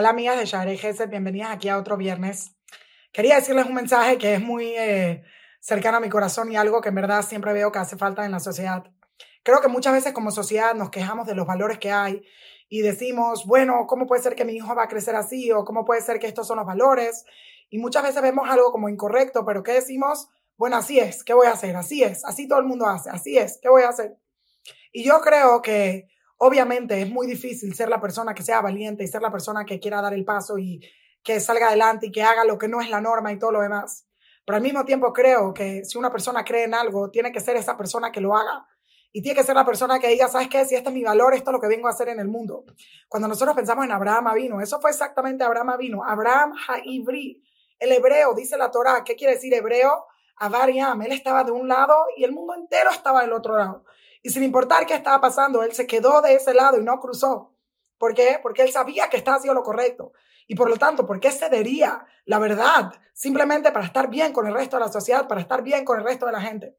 Hola amigas de Share Gesed, bienvenidas aquí a otro viernes. Quería decirles un mensaje que es muy eh, cercano a mi corazón y algo que en verdad siempre veo que hace falta en la sociedad. Creo que muchas veces como sociedad nos quejamos de los valores que hay y decimos, bueno, ¿cómo puede ser que mi hijo va a crecer así? O ¿cómo puede ser que estos son los valores? Y muchas veces vemos algo como incorrecto, pero ¿qué decimos? Bueno, así es, ¿qué voy a hacer? Así es, así todo el mundo hace, así es, ¿qué voy a hacer? Y yo creo que Obviamente es muy difícil ser la persona que sea valiente y ser la persona que quiera dar el paso y que salga adelante y que haga lo que no es la norma y todo lo demás. Pero al mismo tiempo creo que si una persona cree en algo, tiene que ser esa persona que lo haga. Y tiene que ser la persona que diga, ¿sabes qué? Si este es mi valor, esto es lo que vengo a hacer en el mundo. Cuando nosotros pensamos en Abraham vino, eso fue exactamente Abraham vino. Abraham Haibri, el hebreo, dice la Torah. ¿Qué quiere decir hebreo? Avariam. Él estaba de un lado y el mundo entero estaba del otro lado. Y sin importar qué estaba pasando, él se quedó de ese lado y no cruzó. ¿Por qué? Porque él sabía que estaba haciendo lo correcto. Y por lo tanto, ¿por qué cedería la verdad simplemente para estar bien con el resto de la sociedad, para estar bien con el resto de la gente?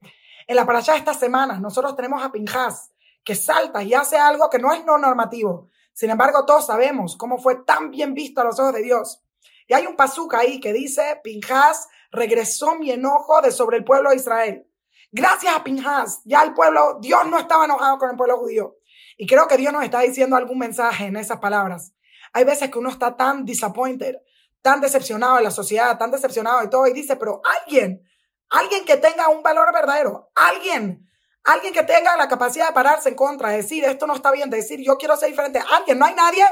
En la parasha de esta semana, nosotros tenemos a Pinjas, que salta y hace algo que no es no normativo. Sin embargo, todos sabemos cómo fue tan bien visto a los ojos de Dios. Y hay un pasuca ahí que dice, Pinjas regresó mi enojo de sobre el pueblo de Israel. Gracias a Pinhas, ya el pueblo, Dios no estaba enojado con el pueblo judío. Y creo que Dios nos está diciendo algún mensaje en esas palabras. Hay veces que uno está tan disappointed, tan decepcionado de la sociedad, tan decepcionado de todo, y dice, pero alguien, alguien que tenga un valor verdadero, alguien, alguien que tenga la capacidad de pararse en contra, de decir, esto no está bien, de decir, yo quiero ser diferente, alguien, no hay nadie,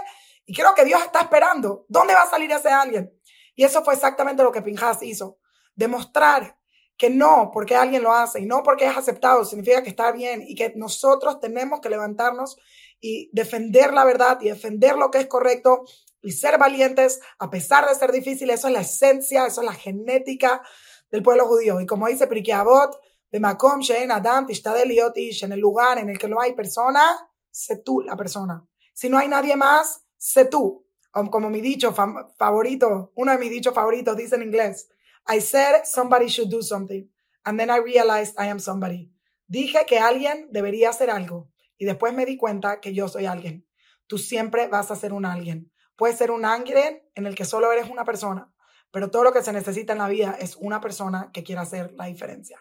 y creo que Dios está esperando. ¿Dónde va a salir ese alguien? Y eso fue exactamente lo que Pinhas hizo. Demostrar que no porque alguien lo hace y no porque es aceptado significa que está bien y que nosotros tenemos que levantarnos y defender la verdad y defender lo que es correcto y ser valientes a pesar de ser difícil. Eso es la esencia, eso es la genética del pueblo judío. Y como dice Prikiabot, de Makom, Shein, Adam, en el lugar en el que no hay persona, sé tú la persona. Si no hay nadie más, sé tú. Como mi dicho favorito, uno de mis dichos favoritos dice en inglés, I said somebody should do something. And then I realized I am somebody. Dije que alguien debería hacer algo. Y después me di cuenta que yo soy alguien. Tú siempre vas a ser un alguien. Puedes ser un alguien en el que solo eres una persona, pero todo lo que se necesita en la vida es una persona que quiera hacer la diferencia.